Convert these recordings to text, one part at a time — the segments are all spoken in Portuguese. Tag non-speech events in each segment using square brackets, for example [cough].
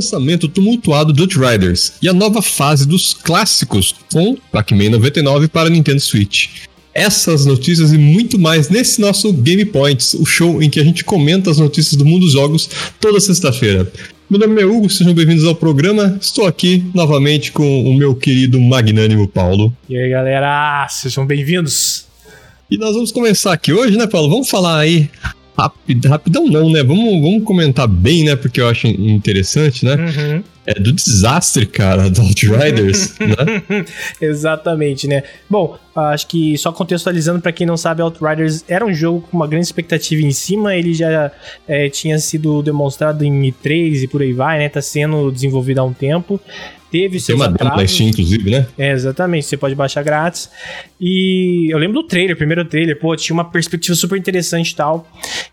lançamento tumultuado do Outriders e a nova fase dos clássicos com Pac-Man 99 para Nintendo Switch. Essas notícias e muito mais nesse nosso Game Points, o show em que a gente comenta as notícias do mundo dos jogos toda sexta-feira. Meu nome é Hugo, sejam bem-vindos ao programa. Estou aqui novamente com o meu querido magnânimo Paulo. E aí, galera, sejam bem-vindos. E nós vamos começar aqui hoje, né, Paulo? Vamos falar aí Rapid, rapidão não, né? Vamos, vamos comentar bem, né? Porque eu acho interessante, né? Uhum. É do desastre, cara, do Outriders, né? [laughs] Exatamente, né? Bom, acho que só contextualizando para quem não sabe, Outriders era um jogo com uma grande expectativa em cima, ele já é, tinha sido demonstrado em E3 e por aí vai, né? Tá sendo desenvolvido há um tempo teve Tem uma demo na Steam, inclusive, né? É, exatamente. Você pode baixar grátis. E eu lembro do trailer, primeiro trailer, pô, tinha uma perspectiva super interessante e tal.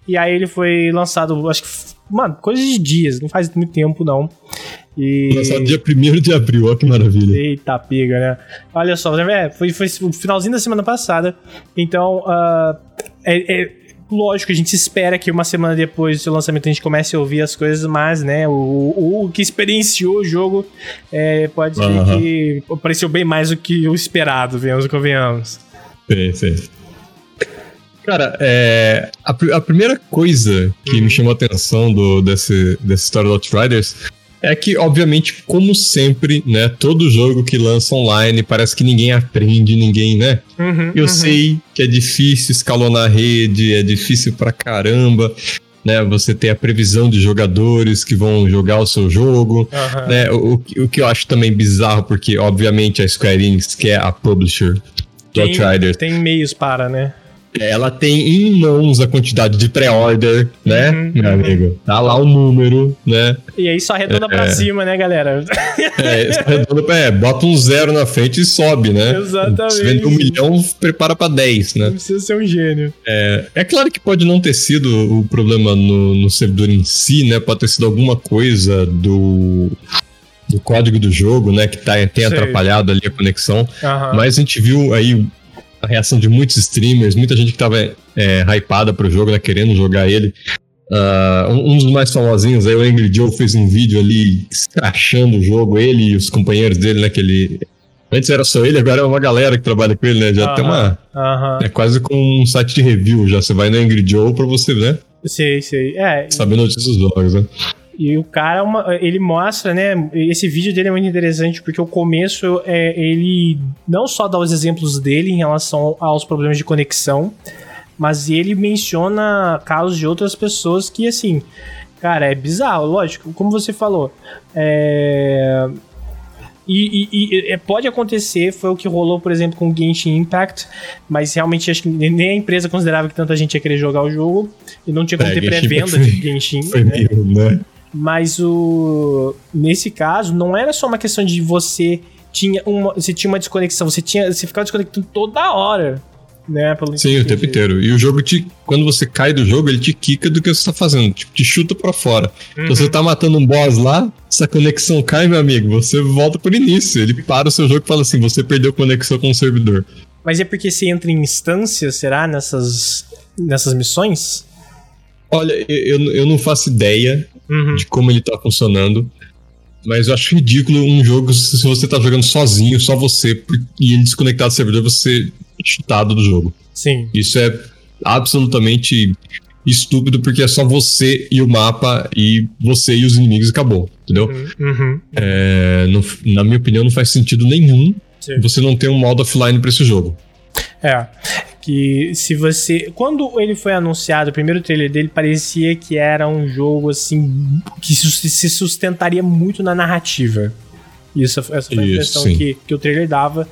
E aí ele foi lançado, acho que, mano, coisa de dias, não faz muito tempo não. E... Lançado dia 1 de abril, olha que maravilha. Eita, pega, né? Olha só, é, foi, foi o finalzinho da semana passada. Então, uh, é, é lógico, a gente espera que uma semana depois do seu lançamento a gente comece a ouvir as coisas, mas, né, o, o, o que experienciou o jogo é, pode uhum. ver que apareceu bem mais do que o esperado, venhamos e convenhamos. Perfeito. Cara, é, a, a, primeira coisa que uhum. me chamou a atenção do, desse, dessa história do Outriders é que, obviamente, como sempre, né? Todo jogo que lança online parece que ninguém aprende, ninguém, né? Uhum, Eu uhum. sei que é difícil escalonar a rede, é difícil pra caramba. Né, você tem a previsão de jogadores que vão jogar o seu jogo. Uhum. Né, o, o que eu acho também bizarro, porque, obviamente, a Square Enix, que é a publisher do Outriders. Tem meios para, né? Ela tem em mãos a quantidade de pré-order, né, uhum, meu amigo? Tá lá o número, né? E aí só arredonda é, pra cima, né, galera? É, só arredonda é, bota um zero na frente e sobe, né? Exatamente. Se vende um milhão, prepara pra 10, né? Não precisa ser um gênio. É, é claro que pode não ter sido o problema no, no servidor em si, né? Pode ter sido alguma coisa do do código do jogo, né, que tá, tem atrapalhado ali a conexão. Uhum. Mas a gente viu aí a reação de muitos streamers, muita gente que tava é, hypada pro jogo, né, querendo jogar ele. Uh, um, dos mais famosinhos aí, o Angry Joe, fez um vídeo ali escrachando o jogo, ele e os companheiros dele, né, que ele... Antes era só ele, agora é uma galera que trabalha com ele, né, já uh -huh, tem uma... Uh -huh. É quase com um site de review já, você vai no Angry Joe pra você, né? Sei, sei, é... Saber notícias dos jogos, né? E o cara, uma, ele mostra, né? Esse vídeo dele é muito interessante porque o começo é ele não só dá os exemplos dele em relação aos problemas de conexão, mas ele menciona casos de outras pessoas que, assim, cara, é bizarro, lógico, como você falou. É. E, e, e, é, pode acontecer, foi o que rolou, por exemplo, com o Genshin Impact, mas realmente acho que nem a empresa considerava que tanta gente ia querer jogar o jogo e não tinha como é, ter pré-venda de Genshin. Foi né? Meio, né? Mas o nesse caso não era só uma questão de você tinha uma, você tinha uma desconexão, você tinha, você ficava desconectando toda hora. Né, pelo Sim, o tempo inteiro. E o jogo te. Quando você cai do jogo, ele te quica do que você tá fazendo. Tipo, te chuta pra fora. Uhum. Então você tá matando um boss lá, essa conexão cai, meu amigo. Você volta pro início. Ele para o seu jogo e fala assim: você perdeu conexão com o servidor. Mas é porque você entra em instâncias, será? Nessas, nessas missões? Olha, eu, eu não faço ideia uhum. de como ele tá funcionando. Mas eu acho ridículo um jogo se você tá jogando sozinho, só você, e ele desconectado do servidor, você chutado do jogo. Sim. Isso é absolutamente estúpido, porque é só você e o mapa, e você e os inimigos acabou, entendeu? Uhum. uhum. É, no, na minha opinião, não faz sentido nenhum Sim. você não ter um modo offline pra esse jogo. É que se você. Quando ele foi anunciado, o primeiro trailer dele parecia que era um jogo assim. que se sustentaria muito na narrativa. Isso, essa foi a impressão que, que o trailer dava.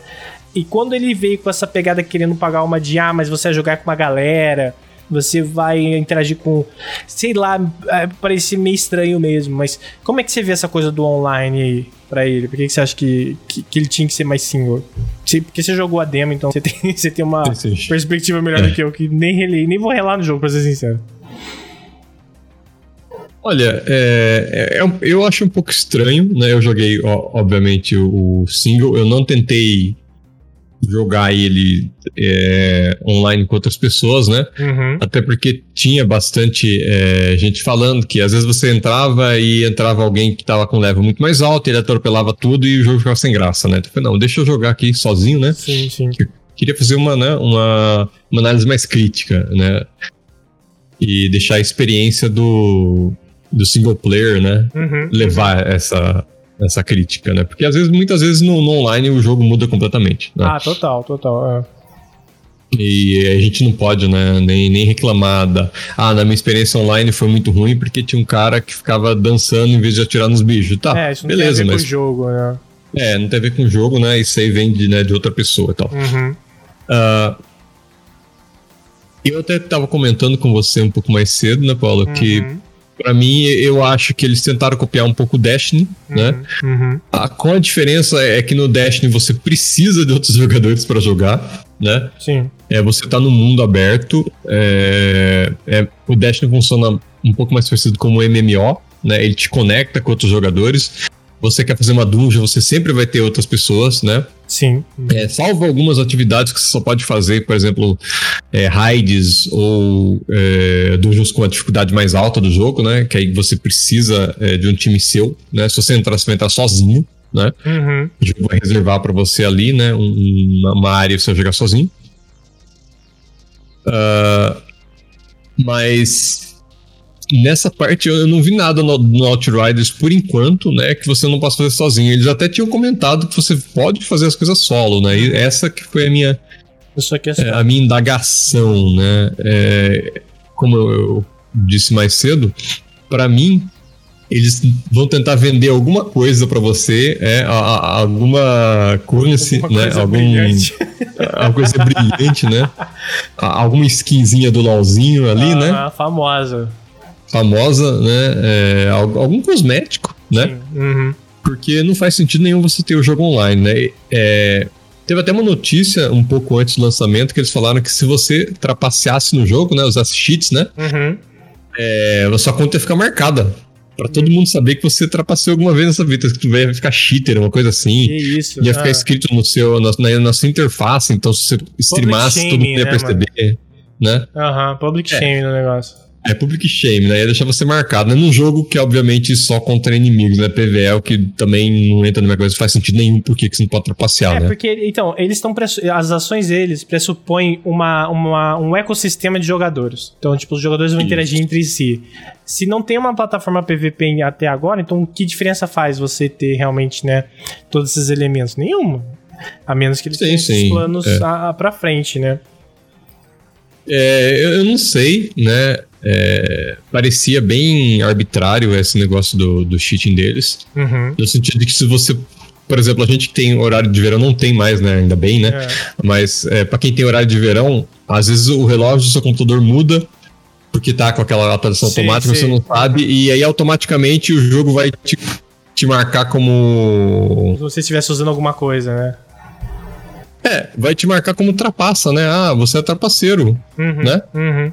E quando ele veio com essa pegada querendo pagar uma de ah, mas você vai jogar com uma galera, você vai interagir com. Sei lá, é, parecia meio estranho mesmo, mas como é que você vê essa coisa do online aí? Para ele? Por que, que você acha que, que, que, ele tinha que ser mais single? Porque você jogou a demo, então você tem, [laughs] você tem uma perspectiva melhor é. do que eu, que nem relei, nem vou relar no jogo, pra ser sincero. Olha, é, é, é eu acho um pouco estranho, né? Eu joguei, obviamente, o, single. Eu não tentei jogar ele é, online com outras pessoas, né? Uhum. Até porque tinha bastante é, gente falando que às vezes você entrava e entrava alguém que tava com level muito mais alto, ele atropelava tudo e o jogo ficava sem graça, né? Então, eu falei, não, deixa eu jogar aqui sozinho, né? Sim, sim. queria fazer uma, né, uma, uma análise mais crítica, né? E deixar a experiência do, do single player, né? Uhum, levar essa essa crítica, né? Porque às vezes, muitas vezes no, no online o jogo muda completamente. Né? Ah, total, total. É. E a gente não pode, né, nem, nem reclamar da. Ah, na minha experiência online foi muito ruim porque tinha um cara que ficava dançando em vez de atirar nos bichos. Tá, é, isso não beleza, tem a ver mas. Com o jogo, né? É, não tem a ver com o jogo, né? Isso aí vem de, né, de outra pessoa e tal. Uhum. Uh, eu até tava comentando com você um pouco mais cedo, né, Paulo, uhum. que para mim, eu acho que eles tentaram copiar um pouco o Destiny, uhum, né? Uhum. A, com a diferença é que no Destiny você precisa de outros [laughs] jogadores para jogar, né? Sim. É, você tá no mundo aberto. É, é, o Destiny funciona um pouco mais parecido como o MMO, né? Ele te conecta com outros jogadores. Você quer fazer uma dungeon, você sempre vai ter outras pessoas, né? Sim. É, salvo algumas atividades que você só pode fazer, por exemplo, é, raids ou é, dungeons com a dificuldade mais alta do jogo, né? Que aí você precisa é, de um time seu, né? Se você entrar, você vai entrar sozinho, né? Uhum. O jogo vai reservar para você ali, né? Um, uma área você vai jogar sozinho. Uh, mas nessa parte eu não vi nada no, no, Outriders por enquanto, né? Que você não possa fazer sozinho. Eles até tinham comentado que você pode fazer as coisas solo, né? E essa que foi a minha. É, a minha indagação, né? É, como eu disse mais cedo, para mim eles vão tentar vender alguma coisa para você, é, a, a, alguma currency, alguma né? Algum, brilhante. [laughs] alguma coisa brilhante, né? Alguma skinzinha do LOLzinho ali, ah, né? famosa famosa, né? É, algum cosmético, né? Uhum. Porque não faz sentido nenhum você ter o jogo online, né? É, teve até uma notícia um pouco antes do lançamento que eles falaram que se você trapaceasse no jogo, né? Usasse cheats, né? Uhum. É, a sua conta ia ficar marcada. Pra todo mundo saber que você trapaceou alguma vez nessa vida, que tu vai ficar cheater, uma coisa assim. Que isso, Ia ah. ficar escrito no seu, na, na, sua interface, então se você streamasse, todo mundo ia né, perceber, mano? né? Aham, uhum, public é. shame no negócio. É public shame, né? Ia deixar você marcado, né? Num jogo que, obviamente, só contra inimigos, né? PVE o que também não entra minha coisa, faz sentido nenhum porque que você não pode trapacear, é, né? É, porque, então, eles estão. As ações deles pressupõem uma, uma, um ecossistema de jogadores. Então, tipo, os jogadores vão Isso. interagir entre si. Se não tem uma plataforma PVP até agora, então que diferença faz você ter realmente, né? Todos esses elementos? Nenhuma. A menos que eles sim, tenham sim. planos é. a, a, pra frente, né? É, eu não sei, né? É, parecia bem arbitrário esse negócio do, do cheating deles. Uhum. No sentido de que se você. Por exemplo, a gente que tem horário de verão, não tem mais, né? Ainda bem, né? É. Mas é, para quem tem horário de verão, às vezes o relógio do seu computador muda porque tá com aquela atualização sim, automática, sim. você não sabe, e aí automaticamente o jogo vai te, te marcar como. Se você estivesse usando alguma coisa, né? É, vai te marcar como trapaça, né? Ah, você é trapaceiro, uhum, né? Uhum.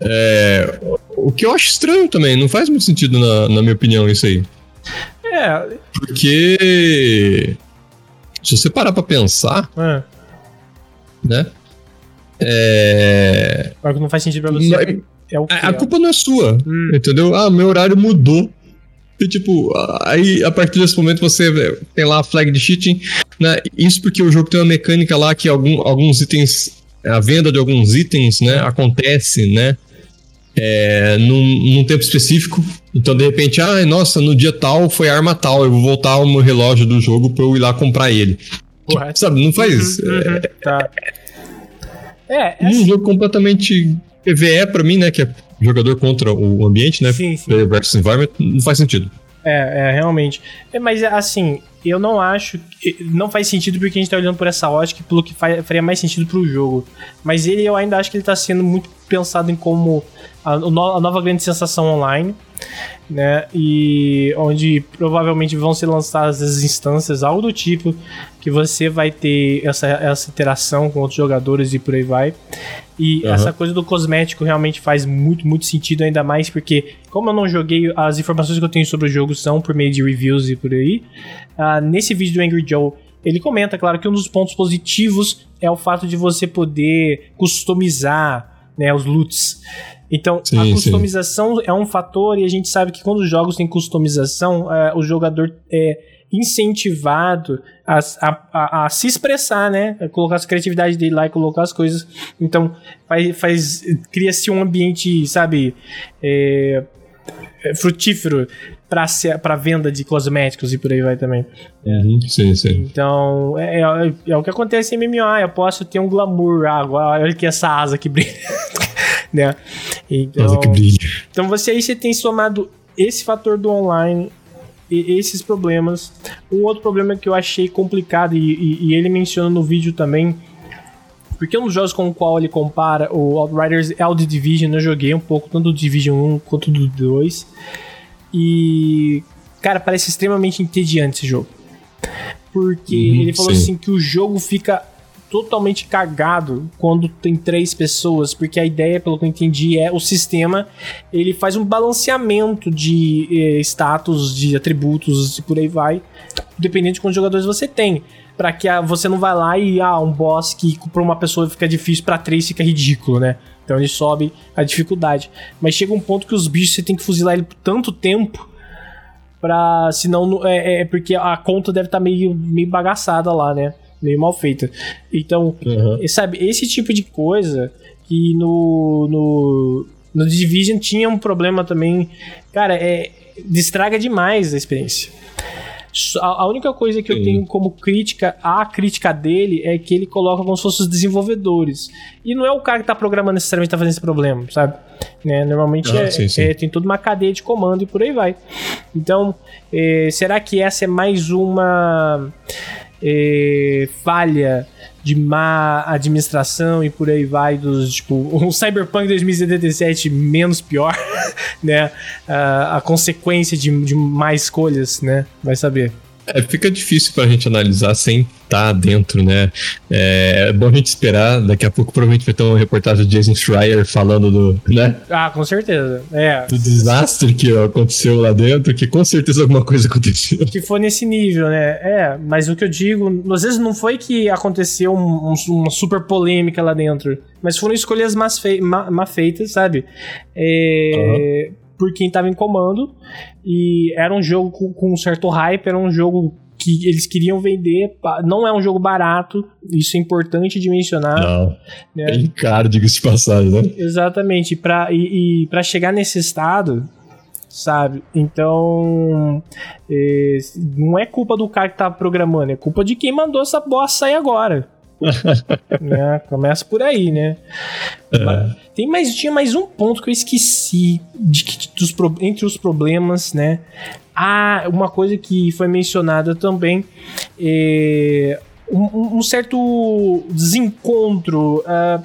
É, o que eu acho estranho também, não faz muito sentido na, na minha opinião isso aí. É. Porque se você parar pra pensar, é. né? É. Não faz sentido pra você. Não, é, é o que a, a culpa não é sua, hum. entendeu? Ah, meu horário mudou. E, tipo, aí a partir desse momento você tem lá a flag de cheating, né? Isso porque o jogo tem uma mecânica lá que algum, alguns itens, a venda de alguns itens, né, acontece, né? é, num, num, tempo específico. Então, de repente, ah, nossa, no dia tal foi arma tal, eu vou voltar ao meu relógio do jogo pra eu ir lá comprar ele. Porra. Sabe, não faz. Uhum, uhum, é, tá. É, é um assim. jogo completamente PVE pra mim, né? Que é jogador contra o ambiente, né? Sim, sim. Versus environment, não faz sentido. É, é, realmente. É, mas assim, eu não acho. Não faz sentido porque a gente tá olhando por essa ótica pelo que faria mais sentido pro jogo. Mas ele, eu ainda acho que ele tá sendo muito pensado em como a, a nova grande sensação online, né? E onde provavelmente vão ser lançadas as instâncias, algo do tipo, que você vai ter essa, essa interação com outros jogadores e por aí vai. E uhum. essa coisa do cosmético realmente faz muito, muito sentido, ainda mais porque, como eu não joguei, as informações que eu tenho sobre o jogo são por meio de reviews e por aí. Uh, nesse vídeo do Angry Joe, ele comenta, claro, que um dos pontos positivos é o fato de você poder customizar né, os loots. Então, sim, a customização sim. é um fator e a gente sabe que quando os jogos têm customização, é, o jogador é incentivado a, a, a, a, se expressar, né? A colocar a criatividade dele lá e colocar as coisas. Então, faz, faz cria-se um ambiente, sabe, é, é frutífero para venda de cosméticos e por aí vai também. Uhum, sim, sim. Então, é, é, é, o que acontece em MMA. Eu posso ter um glamour. Ah, agora, olha que essa asa que brilha. [laughs] né? Então, asa que brilha. Então, você aí você tem somado esse fator do online e esses problemas. Um outro problema que eu achei complicado, e, e, e ele menciona no vídeo também, porque um dos jogos com o qual ele compara o Outriders é o The Division, eu joguei um pouco, tanto do Division 1 quanto do 2. E. Cara, parece extremamente entediante esse jogo. Porque uhum, ele falou sim. assim que o jogo fica totalmente cagado quando tem três pessoas, porque a ideia, pelo que eu entendi, é o sistema ele faz um balanceamento de eh, status, de atributos e por aí vai, dependendo de quantos jogadores você tem. Para que você não vá lá e ah, um boss que para uma pessoa fica difícil, para três fica ridículo, né? Então ele sobe a dificuldade. Mas chega um ponto que os bichos você tem que fuzilar ele por tanto tempo pra. Senão. É, é porque a conta deve estar tá meio, meio bagaçada lá, né? Meio mal feita. Então, uhum. sabe, esse tipo de coisa que no, no, no Division tinha um problema também, cara, é destraga demais a experiência. A única coisa que Sim. eu tenho como crítica à crítica dele é que ele coloca como se fossem os desenvolvedores. E não é o cara que está programando necessariamente tá fazendo esse problema, sabe? Né? Normalmente ah, é, sim, sim. É, tem toda uma cadeia de comando e por aí vai. Então, é, será que essa é mais uma é, falha de má administração e por aí vai dos tipo [laughs] um Cyberpunk 2077 menos pior, [laughs] né? Uh, a consequência de, de mais escolhas, né? Vai saber. É, fica difícil pra gente analisar sem estar tá dentro, né? É, é, bom a gente esperar. Daqui a pouco provavelmente vai ter uma reportagem do Jason Schreier falando do, né? Ah, com certeza. É. Do desastre que aconteceu lá dentro, que com certeza alguma coisa aconteceu. Que foi nesse nível, né? É, mas o que eu digo, às vezes não foi que aconteceu um, um, uma super polêmica lá dentro, mas foram escolhas mal fei feitas, sabe? É. Uhum por quem estava em comando. E era um jogo com, com um certo hype, era um jogo que eles queriam vender. Não é um jogo barato, isso é importante de mencionar. Não. Né? É caro, diga-se de passagem, né? Exatamente. Pra, e, e para chegar nesse estado, sabe? Então, é, não é culpa do cara que tá programando, é culpa de quem mandou essa bosta sair agora. Né? Começa por aí, né? É. Tem mais, tinha mais um ponto que eu esqueci de dos, entre os problemas, né? Ah, uma coisa que foi mencionada também é um, um certo desencontro uh,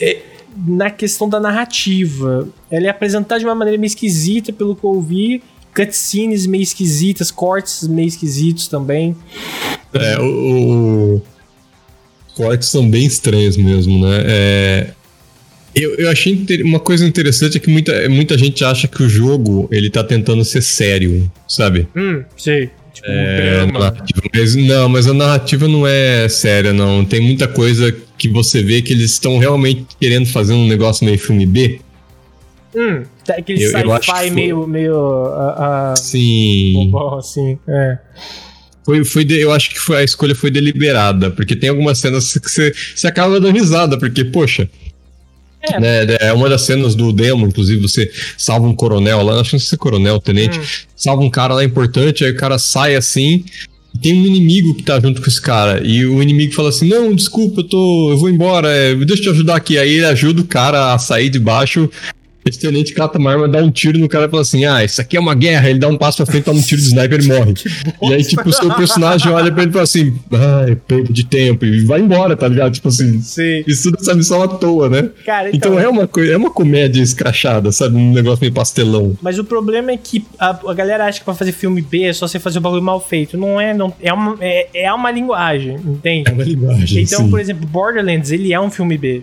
é, na questão da narrativa. Ela é apresentada de uma maneira meio esquisita, pelo que eu ouvi. Cutscenes meio esquisitas, cortes meio esquisitos também. É, o, cortes são bem estranhos mesmo, né? É, eu, eu achei uma coisa interessante é que muita, muita gente acha que o jogo ele tá tentando ser sério, sabe? Hum, sei. Tipo, é, mas, não, mas a narrativa não é séria, não. Tem muita coisa que você vê que eles estão realmente querendo fazer um negócio meio filme B. Hum, tá, aquele sci-fi meio, meio. Uh, uh, Sim. assim, é. Foi, foi de, eu acho que foi, a escolha foi deliberada, porque tem algumas cenas que você, você acaba dando risada, porque, poxa. É. Né, é uma das cenas do demo, inclusive, você salva um coronel lá, acho que não sei se é coronel, tenente, hum. salva um cara lá importante, aí o cara sai assim, tem um inimigo que tá junto com esse cara. E o inimigo fala assim: Não, desculpa, eu tô. Eu vou embora, é, deixa eu te ajudar aqui. Aí ele ajuda o cara a sair de baixo esse tenente cata uma arma, dá um tiro no cara e fala assim: Ah, isso aqui é uma guerra. Ele dá um passo pra frente, toma um tiro de sniper e morre. [laughs] e aí, tipo, o seu personagem olha pra ele e fala assim: Ai, perda de tempo. E vai embora, tá ligado? Tipo assim, Sim. isso tudo essa missão à toa, né? Cara, então, então é uma é uma comédia escrachada, sabe? Um negócio meio pastelão. Mas o problema é que a, a galera acha que pra fazer filme B é só você fazer o bagulho mal feito. Não é, não. É uma, é, é uma linguagem, entende? É uma linguagem. Então, sim. por exemplo, Borderlands, ele é um filme B.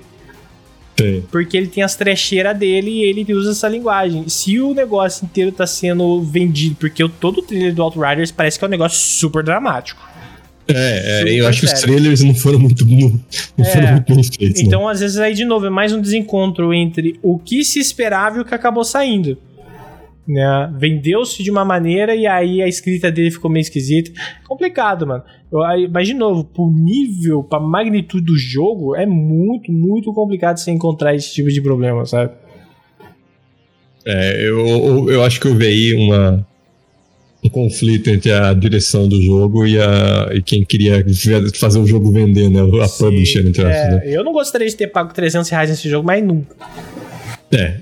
Porque ele tem as trecheiras dele e ele usa essa linguagem. Se o negócio inteiro tá sendo vendido, porque todo o trailer do Outriders parece que é um negócio super dramático. É, é eu acho sério. que os trailers não foram muito, não, é, foram muito bem feitos. Então, às vezes, aí de novo, é mais um desencontro entre o que se esperava e o que acabou saindo. Né? Vendeu-se de uma maneira e aí a escrita dele ficou meio esquisita. Complicado, mano. Mas, de novo, pro nível, pra magnitude do jogo, é muito, muito complicado você encontrar esse tipo de problema, sabe? É, eu, eu, acho que eu vi uma, um conflito entre a direção do jogo e, a, e quem queria fazer o jogo vender, né? A Sim, publisher, entre é, né? Eu não gostaria de ter pago 300 reais nesse jogo, mas nunca. É,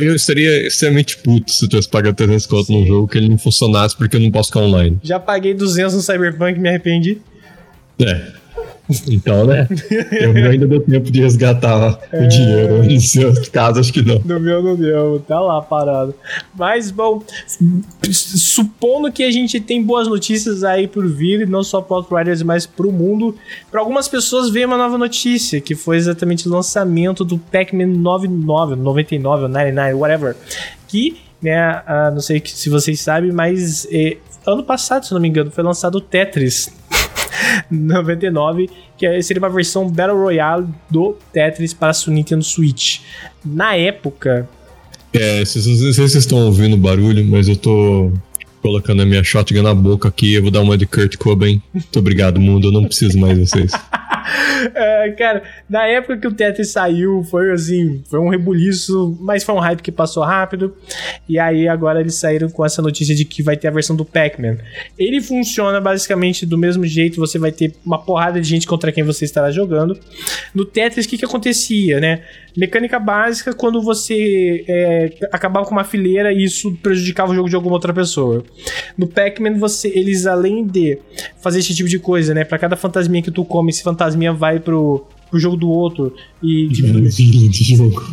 eu seria extremamente puto se eu tivesse pagado 300 conto num jogo que ele não funcionasse porque eu não posso ficar online. Já paguei 200 no Cyberpunk e me arrependi. É. Então, né? Eu ainda deu tempo de resgatar é... o dinheiro. No seu caso, acho que não. No meu não deu, tá lá parado. Mas, bom, supondo que a gente tem boas notícias aí por vir, não só para Outriders, mas para o mundo, para algumas pessoas veio uma nova notícia, que foi exatamente o lançamento do Pac-Man 99, 99, 99, whatever. Que, né, uh, não sei se vocês sabem, mas eh, ano passado, se não me engano, foi lançado o Tetris 99, que é, seria uma versão Battle Royale do Tetris para o Nintendo Switch. Na época. É, vocês, não sei se vocês estão ouvindo o barulho, mas eu tô colocando a minha shotgun na boca aqui. Eu vou dar uma de Kurt Cobain. Muito obrigado, mundo. Eu não preciso mais de vocês. [laughs] [laughs] é, cara, na época que o Tetris saiu, foi assim, foi um rebuliço, mas foi um hype que passou rápido. E aí agora eles saíram com essa notícia de que vai ter a versão do Pac-Man. Ele funciona basicamente do mesmo jeito, você vai ter uma porrada de gente contra quem você estará jogando. No Tetris, o que, que acontecia, né? Mecânica básica, quando você é, acabava com uma fileira, isso prejudicava o jogo de alguma outra pessoa. No Pac-Man, você, eles além de fazer esse tipo de coisa, né? Para cada fantasminha que tu come, esse fantasminha vai pro, pro jogo do outro e [laughs] diminui,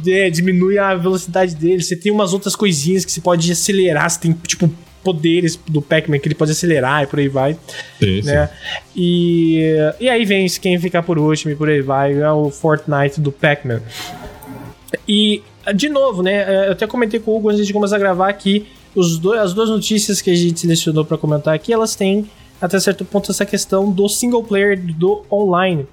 é, diminui a velocidade dele. Você tem umas outras coisinhas que você pode acelerar, você tem tipo poderes do Pac-Man que ele pode acelerar e por aí vai. Sim, né? Sim. E, e aí vem quem ficar por último e por aí vai, é o Fortnite do Pac-Man. E, de novo, né? É, eu até comentei com o Hugo antes de começar a gravar aqui. Os dois, as duas notícias que a gente selecionou para comentar aqui, elas têm até certo ponto essa questão do single player do online.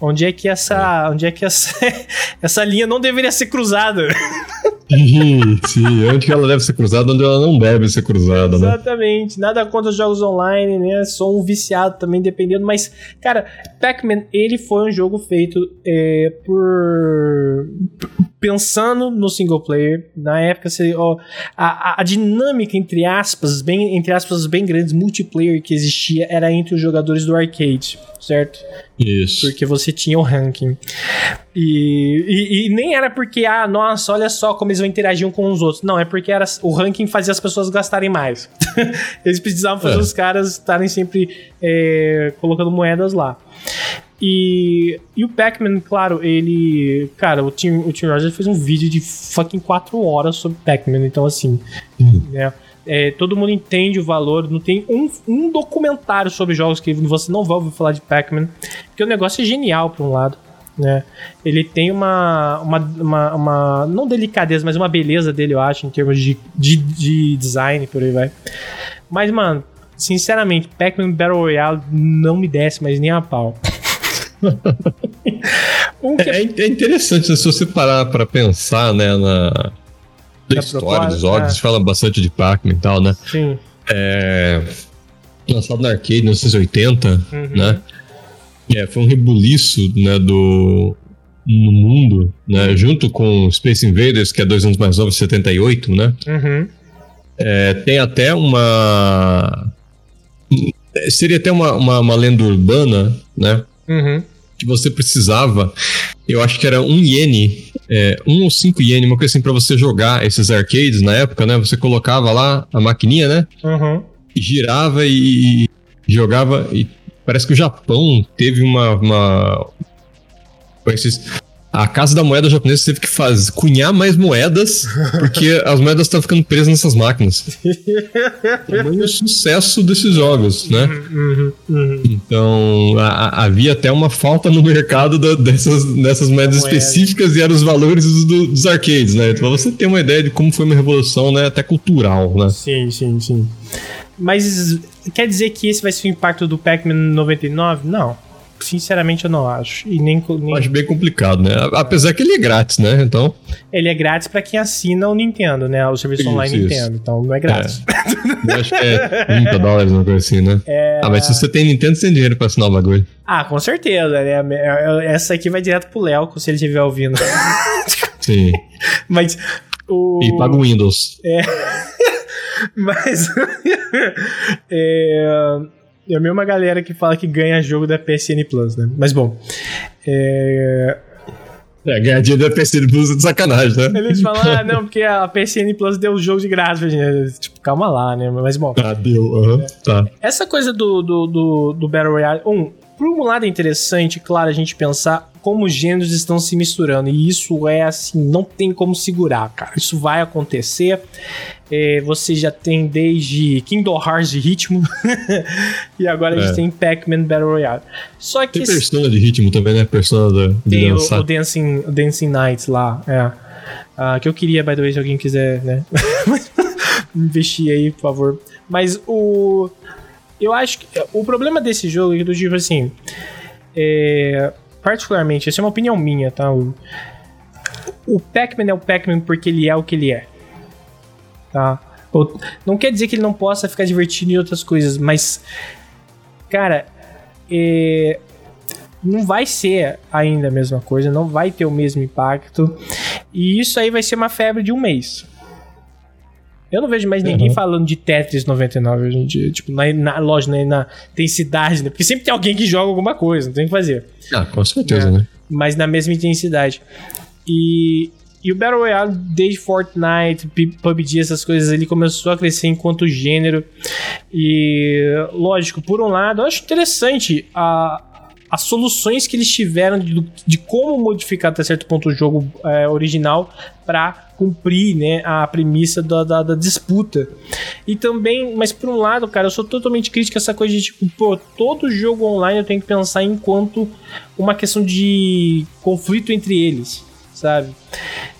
Onde é que essa, onde é que essa, [laughs] essa linha não deveria ser cruzada? Sim, sim, onde ela deve ser cruzada, onde ela não deve ser cruzada, Exatamente. né? Exatamente. Nada contra os jogos online, né? Sou um viciado também, dependendo. Mas, cara, Pac-Man, ele foi um jogo feito é, por pensando no single player, na época você, ó, a, a, dinâmica entre aspas, bem entre aspas bem grandes multiplayer que existia era entre os jogadores do arcade, certo? Isso. Porque você tinha o ranking. E, e, e, nem era porque, ah, nossa, olha só como eles interagiam com os outros. Não, é porque era, o ranking fazia as pessoas gastarem mais. [laughs] eles precisavam fazer é. os caras estarem sempre é, colocando moedas lá. E, e o Pac-Man, claro, ele. Cara, o Tim, o Tim Rogers fez um vídeo de fucking 4 horas sobre Pac-Man, então assim. Uhum. Né, é, todo mundo entende o valor. Não tem um, um documentário sobre jogos que você não vai ouvir falar de Pac-Man. Porque o negócio é genial, por um lado. Né? Ele tem uma, uma, uma, uma, Não delicadeza, mas uma beleza dele, eu acho, em termos de, de, de design, por aí vai. Mas, mano, sinceramente, Pac-Man Battle Royale não me desce mais nem a pau. É, é, interessante né, se você parar para pensar, né, na, na história dos jogos, é. fala bastante de Pac-Man e tal, né? Sim. É, lançado na arcade em 1980, uhum. né? É, foi um rebuliço, né, do no mundo, né, junto com Space Invaders, que é dois anos mais novo, 78, né? Uhum. É, tem até uma seria até uma, uma, uma lenda urbana, né? Uhum. Que você precisava, eu acho que era um iene, é, um ou cinco iene, uma coisa assim, pra você jogar esses arcades na época, né? Você colocava lá a maquininha, né? Uhum. E girava e jogava. E parece que o Japão teve uma. uma esses, a Casa da Moeda japonesa teve que fazer, cunhar mais moedas, porque as moedas estavam ficando presas nessas máquinas. Tamanho sucesso desses jogos, né? Uhum, uhum. Então, a, havia até uma falta no mercado da, dessas, dessas moedas Moeda. específicas e eram os valores do, dos arcades, né? Então, você tem uma ideia de como foi uma revolução, né? Até cultural, né? Sim, sim, sim. Mas quer dizer que esse vai ser o impacto do Pac-Man 99? Não. Sinceramente, eu não acho. E nem, nem... Acho bem complicado, né? Apesar que ele é grátis, né? Então. Ele é grátis para quem assina o Nintendo, né? O serviço isso, online isso. Nintendo. Então não é grátis. É. eu acho que é 30 dólares, uma coisa assim, né? [laughs] É... Ah, mas se você tem Nintendo, você tem dinheiro pra assinar o bagulho. Ah, com certeza. Né? Essa aqui vai direto pro Léo, se ele estiver ouvindo. [laughs] Sim. [laughs] mas. O... E paga o Windows. É. mas. é. É a mesma galera que fala que ganha jogo da PSN Plus, né? Mas bom. É. É, ganhar dinheiro da PSN Plus é de sacanagem, né? Eles falam, ah, não, porque a PSN Plus deu o jogo de graça pra gente. Tipo, calma lá, né? Mas bom. Ah, deu, uhum, tá. Essa coisa do, do, do, do Battle Royale. Um, por um lado é interessante, claro, a gente pensar como os gêneros estão se misturando. E isso é assim, não tem como segurar, cara. Isso vai acontecer. É, você já tem desde Kingdom Hearts de ritmo. [laughs] e agora é. a gente é. tem Pac-Man Battle Royale. Só que. Tem persona de ritmo também, né? Persona de, tem o, o, Dancing, o Dancing Nights lá. É. Uh, que eu queria, by the way, se alguém quiser, né? [laughs] investir aí, por favor. Mas o. Eu acho que. O problema desse jogo é que do tipo assim. É, particularmente, essa é uma opinião minha, tá? O, o Pac-Man é o Pac-Man porque ele é o que ele é. Tá? Não quer dizer que ele não possa ficar divertido em outras coisas, mas. Cara, é, não vai ser ainda a mesma coisa, não vai ter o mesmo impacto. E isso aí vai ser uma febre de um mês. Eu não vejo mais ninguém uhum. falando de Tetris 99 hoje em dia. Tipo, na, na loja, na, na intensidade, né? Porque sempre tem alguém que joga alguma coisa, não tem o que fazer. Ah, com certeza, é, né? Mas na mesma intensidade. E, e o Battle Royale, desde Fortnite, PUBG, essas coisas, ele começou a crescer enquanto gênero. E, lógico, por um lado, eu acho interessante a, as soluções que eles tiveram de, de como modificar até certo ponto o jogo é, original para cumprir né, a premissa da, da, da, disputa. E também, mas por um lado, cara, eu sou totalmente crítico a essa coisa de tipo, pô, todo jogo online eu tenho que pensar enquanto uma questão de conflito entre eles, sabe?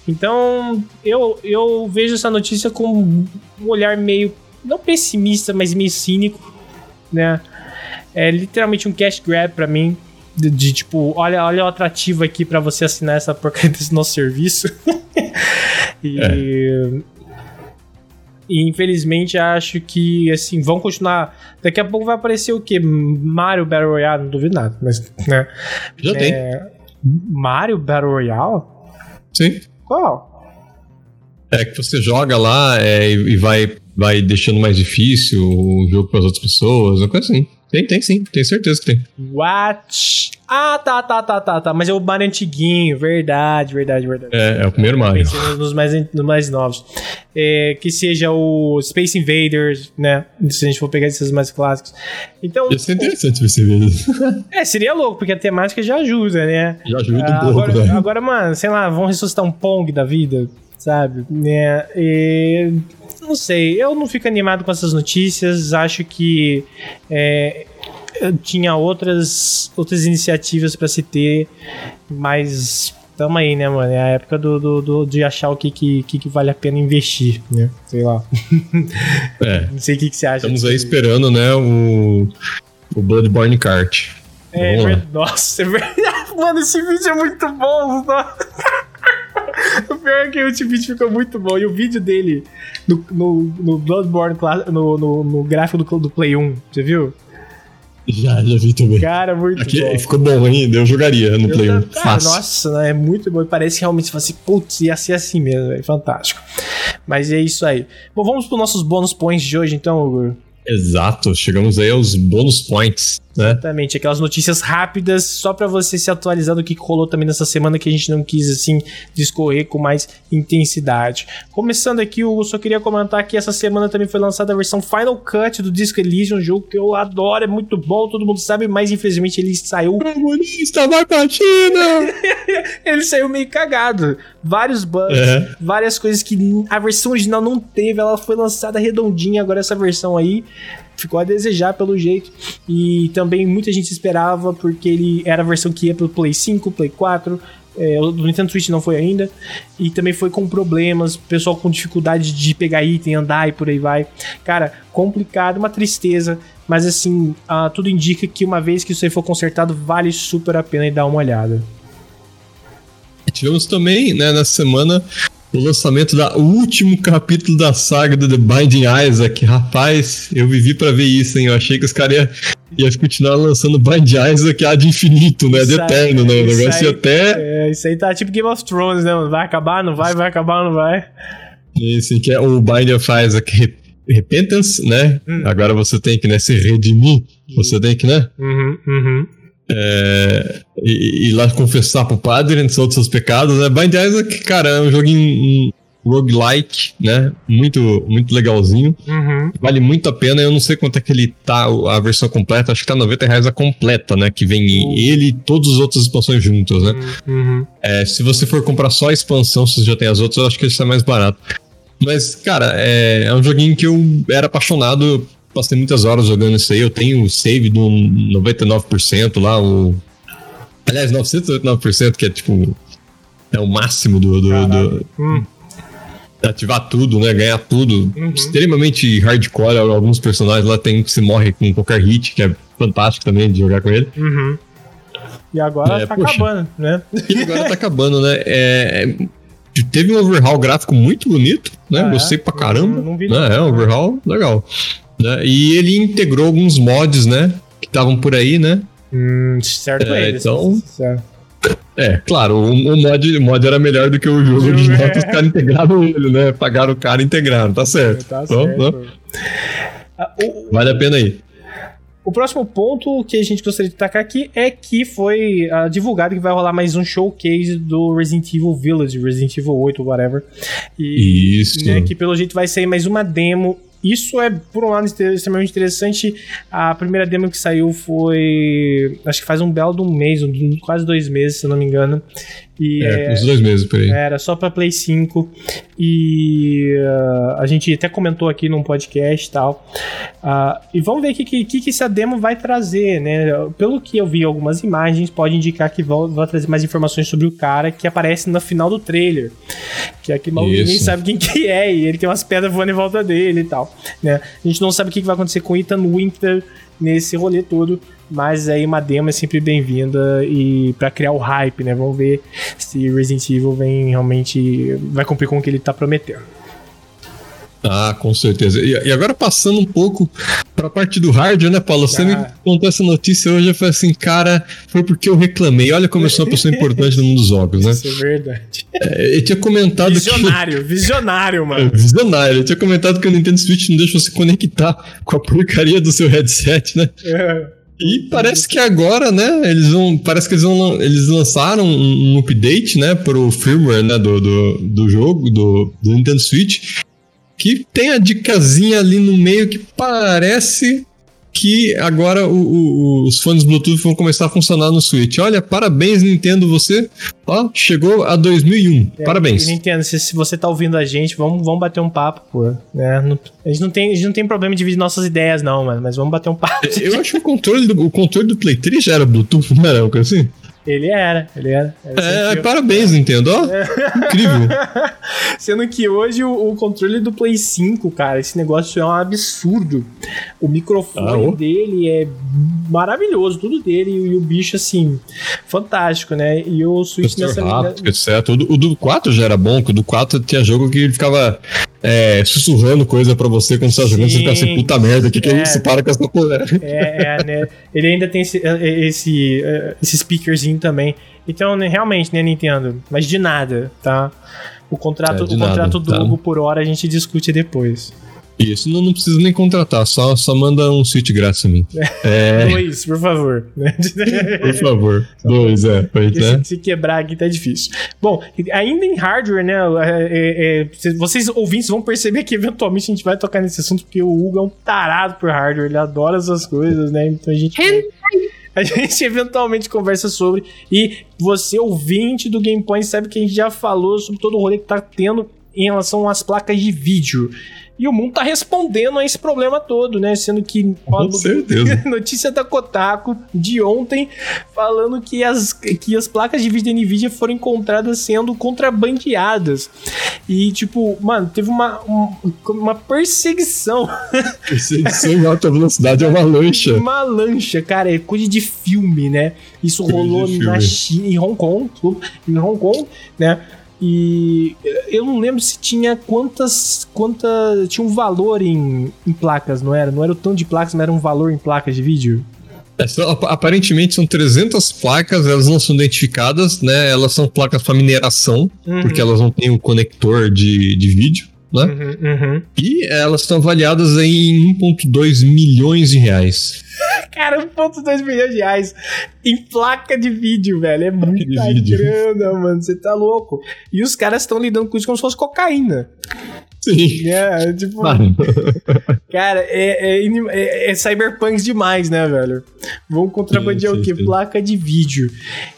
Então, eu, eu vejo essa notícia com um olhar meio, não pessimista, mas meio cínico, né? É literalmente um cash grab para mim. De, de, tipo, olha, olha o atrativo aqui para você assinar essa porcaria [laughs] desse nosso serviço. [laughs] e, é. e infelizmente acho que assim, vão continuar. Daqui a pouco vai aparecer o que? Mario Battle Royale, não duvido nada, mas. Né? Já é, tem. Mario Battle Royale? Sim. Qual? É que você joga lá é, e vai, vai deixando mais difícil o jogo para as outras pessoas, uma coisa assim. Tem, tem sim, tenho certeza que tem. What? Ah, tá, tá, tá, tá, tá. Mas é o Mario antiguinho, verdade, verdade, verdade. É, é o primeiro Mario. Pensei nos mais, nos mais novos. É, que seja o Space Invaders, né? Se a gente for pegar esses mais clássicos. Então. Ia ser interessante ver [laughs] é, seria louco, porque a temática já ajuda, né? Já ajuda um pouco, agora, né? agora, mano, sei lá, vão ressuscitar um Pong da vida, sabe? É, e não sei, eu não fico animado com essas notícias. Acho que é, tinha outras, outras iniciativas para se ter, mas tamo aí, né, mano? É a época do, do, do de achar o que, que, que, vale a pena investir, né? Sei lá. [laughs] É. Não sei o que, que você acha. Estamos aí esperando, né, o, o Bloodborne Kart. É, nossa, é verdade. Mano, esse vídeo é muito bom. [laughs] o pior é que o vídeo ficou muito bom. E o vídeo dele no, no, no Bloodborne, no, no, no gráfico do, do Play 1, você viu? Já, já vi também. Cara, muito Aqui, bom. Ficou bom ainda, eu jogaria no eu Play 1. Fácil. Nossa, é muito bom. Parece realmente assim, putz, ia ser assim mesmo, é fantástico. Mas é isso aí. Bom, vamos para os nossos bônus points de hoje, então, Hugo. Exato, chegamos aí aos bônus points. Né? Exatamente, aquelas notícias rápidas, só para você se atualizar do que rolou também nessa semana que a gente não quis, assim, discorrer com mais intensidade. Começando aqui, eu só queria comentar que essa semana também foi lançada a versão Final Cut do Disco Elysium, um jogo que eu adoro, é muito bom, todo mundo sabe, mas infelizmente ele saiu. [laughs] Comunista China! [laughs] ele saiu meio cagado. Vários bugs, é. várias coisas que a versão original não teve, ela foi lançada redondinha, agora essa versão aí ficou a desejar pelo jeito. E também muita gente esperava porque ele era a versão que ia pro Play 5, Play 4, É, o do Nintendo Switch não foi ainda. E também foi com problemas, pessoal com dificuldade de pegar item, andar e por aí vai. Cara, complicado, uma tristeza. Mas assim, uh, tudo indica que uma vez que isso aí for consertado, vale super a pena e dar uma olhada. Tivemos também, né, nessa semana, o lançamento do último capítulo da saga do The Binding Isaac. Rapaz, eu vivi para ver isso, hein? Eu achei que os caras iam ia continuar lançando Binding Isaac de infinito, né? De eterno, né? O negócio ia até. É, isso aí tá tipo Game of Thrones, né? Vai acabar, não vai, vai acabar, não vai. Isso, que é o Binding of Isaac Repentance, né? Hum. Agora você tem que né, se redimir. Você tem que, né? Uhum, uhum. É, e, e, lá confessar pro padre entre os seus pecados, né? Bind Isaac, cara, é um joguinho um roguelike, né? Muito, muito legalzinho. Uhum. Vale muito a pena. Eu não sei quanto é que ele tá, a versão completa. Acho que tá 90 reais a completa, né? Que vem uhum. ele e todas as outras expansões juntas, né? Uhum. É, se você for comprar só a expansão, se você já tem as outras, eu acho que ele está mais barato. Mas, cara, é, é um joguinho que eu era apaixonado passei muitas horas jogando isso aí. Eu tenho o save do 99% lá, o. Aliás, 999%, que é tipo. É o máximo do. do, do hum. Ativar tudo, né? Ganhar tudo. Uhum. Extremamente hardcore. Alguns personagens lá tem que se morre com qualquer hit, que é fantástico também de jogar com ele. Uhum. E agora é, tá poxa, acabando, né? E agora tá acabando, né? É, teve um overhaul gráfico muito bonito, né? Ah, Gostei é? pra caramba. Não, não vi né? É, um overhaul legal. Né? E ele integrou alguns mods, né? Que estavam por aí, né? Hum, certo é, Então. Certo. É, claro, o, o, mod, o mod era melhor do que o jogo [laughs] original, é. os caras integraram ele, né? Pagaram o cara e integraram, tá certo. Tá então, certo. Ah, o, vale a pena aí. O próximo ponto que a gente gostaria de destacar aqui é que foi uh, divulgado que vai rolar mais um showcase do Resident Evil Village, Resident Evil 8, whatever. E, Isso. Né, que pelo jeito vai sair mais uma demo isso é, por um lado, extremamente interessante. A primeira demo que saiu foi. Acho que faz um belo de um mês, quase dois meses, se não me engano. E, é, é, uns dois meses por aí. Era só pra Play 5. E uh, a gente até comentou aqui num podcast e tal. Uh, e vamos ver o que, que, que essa demo vai trazer, né? Pelo que eu vi algumas imagens, pode indicar que vai, vai trazer mais informações sobre o cara que aparece no final do trailer. Que aqui mal ninguém sabe quem que é, e ele tem umas pedras voando em volta dele e tal. Né? A gente não sabe o que, que vai acontecer com Ethan Winter nesse rolê todo. Mas aí uma demo é sempre bem-vinda e para criar o hype, né? Vamos ver se Resident Evil vem realmente vai cumprir com o que ele tá prometendo. Ah, com certeza. E, agora passando um pouco pra parte do hardware, né, Paulo? Você ah. me contou essa notícia hoje, eu falei assim, cara, foi porque eu reclamei. Olha como eu sou uma pessoa importante no mundo dos jogos, né? [laughs] Isso é verdade. É, eu tinha comentado visionário, que... Visionário, mano. É, [laughs] visionário. Eu tinha comentado que o Nintendo Switch não deixa você conectar com a porcaria do seu headset, né? É. E parece que agora, né, eles vão. Parece que eles, vão, eles lançaram um, um update, né, pro firmware né, do, do, do jogo, do, do Nintendo Switch, que tem a dicasinha ali no meio que parece que agora o, o, os fones Bluetooth vão começar a funcionar no Switch. Olha, parabéns, Nintendo, você ó, chegou a 2001. É, parabéns. Nintendo, se, se, você tá ouvindo a gente, vamos, vamos bater um papo, pô. Né? Não, a, gente não tem, a gente não tem problema de dividir nossas ideias, não, mano, mas vamos bater um papo. Eu acho que o controle do, o controle do Play 3 já era Bluetooth, não era algo assim? Ele era, ele era. é, parabéns, Nintendo. É. incrível. [laughs] Sendo que hoje o, o, controle do Play 5, cara, esse negócio é um absurdo. O microfone ah, dele é maravilhoso, tudo dele. E, o bicho, assim, fantástico, né? E o Switch nessa rápido, etc. O do 4 já era bom, que o do 4 tinha jogo que ele ficava é, sussurrando coisa pra você quando você tá jogando, você fica assim, puta merda, o que, que é, é isso? Para com essa coisa. É, é, né? Ele ainda tem esse, esse, esse speakerzinho também. Então, né, realmente, né, Nintendo? Mas de nada, tá? O contrato, é, o contrato do tá. Hugo por hora a gente discute depois. Isso, não, não precisa nem contratar, só, só manda um switch grátis a mim. [laughs] É... Dois, por favor. [laughs] por favor, dois, é. Pois, né? se, se, quebrar aqui tá difícil. Bom, ainda em hardware, né? É, é, é vocês ouvintes vão perceber que eventualmente a gente vai tocar nesse assunto, porque o Hugo é um tarado por hardware, ele adora essas coisas, né? Então a gente. [laughs] a gente eventualmente conversa sobre. E você, ouvinte do Game Point, sabe que a gente já falou sobre todo o rolê que tá tendo em relação às placas de vídeo. E o mundo tá respondendo a esse problema todo, né? Sendo que. Com certeza. [laughs] notícia da Kotaku de ontem falando que as, que as placas de vídeo da Nvidia foram encontradas sendo contrabandeadas. E, tipo, mano, teve uma, uma perseguição. Perseguição em alta velocidade é uma lancha. Uma lancha, cara, é coisa de filme, né? Isso coisa rolou na China, em Hong Kong, em Hong Kong, né? E eu não lembro se tinha quantas. quantas tinha um valor em, em placas, não era? Não era o tanto de placas, mas era um valor em placas de vídeo? É, aparentemente são 300 placas, elas não são identificadas, né? Elas são placas para mineração, uhum. porque elas não têm o conector de, de vídeo, né? Uhum, uhum. E elas estão avaliadas em 1,2 milhões de reais. [laughs] Cara, 1.2 milhões de reais em placa de vídeo, velho. É muita grana, mano. Você tá louco. E os caras estão lidando com isso como se fosse cocaína. Sim. É, tipo. Mano. [laughs] Cara, é, é, é, é, cyberpunk demais, né, velho? Vão contrabandear sim, sim, o quê? Sim. Placa de vídeo.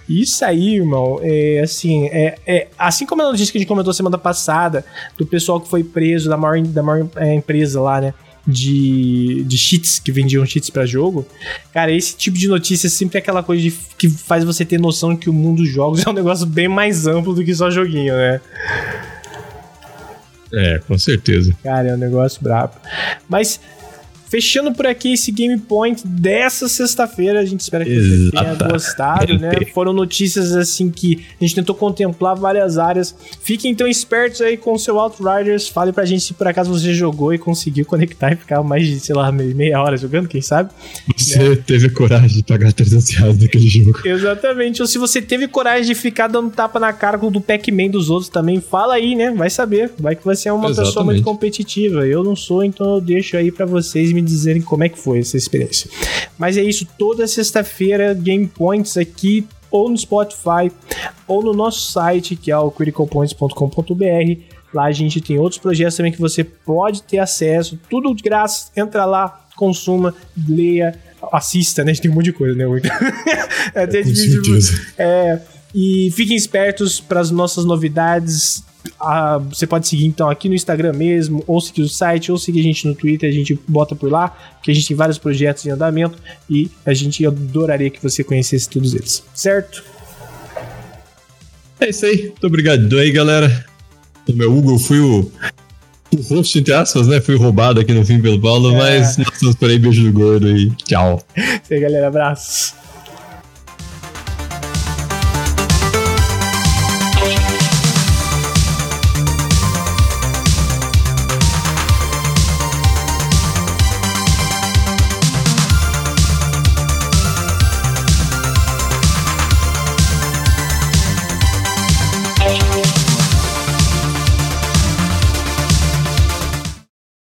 Isso aí, irmão, é assim, é, é, assim como a notícia que a gente comentou semana passada, do pessoal que foi preso da maior, da maior é, empresa lá, né? De, de cheats, que vendiam cheats para jogo, cara, esse tipo de notícia é sempre é aquela coisa de, que faz você ter noção que o mundo dos jogos [laughs] é um negócio bem mais amplo do que só joguinho, né? É, com certeza. Cara, é um negócio brabo. Mas Fechando por aqui esse Game Point dessa sexta-feira, a gente espera que você tenha gostado, né? Foram notícias assim que a gente tentou contemplar várias áreas. Fiquem então espertos aí com o seu Outriders. Fale pra gente se por acaso você jogou e conseguiu conectar e ficar mais de, sei lá, meia hora jogando, quem sabe? Você teve coragem de pagar 300 reais naquele jogo. Exatamente. Ou se você teve coragem de ficar dando tapa na cara do Pac-Man dos outros também, fala aí, né? Vai saber. Vai que você é uma Exatamente. pessoa muito competitiva. Eu não sou, então eu deixo aí para vocês me me dizerem como é que foi essa experiência. Mas é isso, toda sexta-feira, Game Points aqui, ou no Spotify, ou no nosso site, que é o criticalpoints.com.br. Lá a gente tem outros projetos também que você pode ter acesso, tudo de graça. Entra lá, consuma, leia, assista, né? A gente tem um monte de coisa, né? [laughs] é até difícil. É, e fiquem espertos para as nossas novidades ah, você pode seguir então aqui no Instagram mesmo, ou seguir o site, ou seguir a gente no Twitter, a gente bota por lá, porque a gente tem vários projetos em andamento e a gente adoraria que você conhecesse todos eles, certo? É isso aí, muito obrigado aí, galera. O meu Hugo, fui o, o host, entre aspas, né? Fui roubado aqui no fim pelo Paulo, é. mas nós estamos por aí, beijo do gordo e tchau. [laughs] Isso aí, galera, abraços.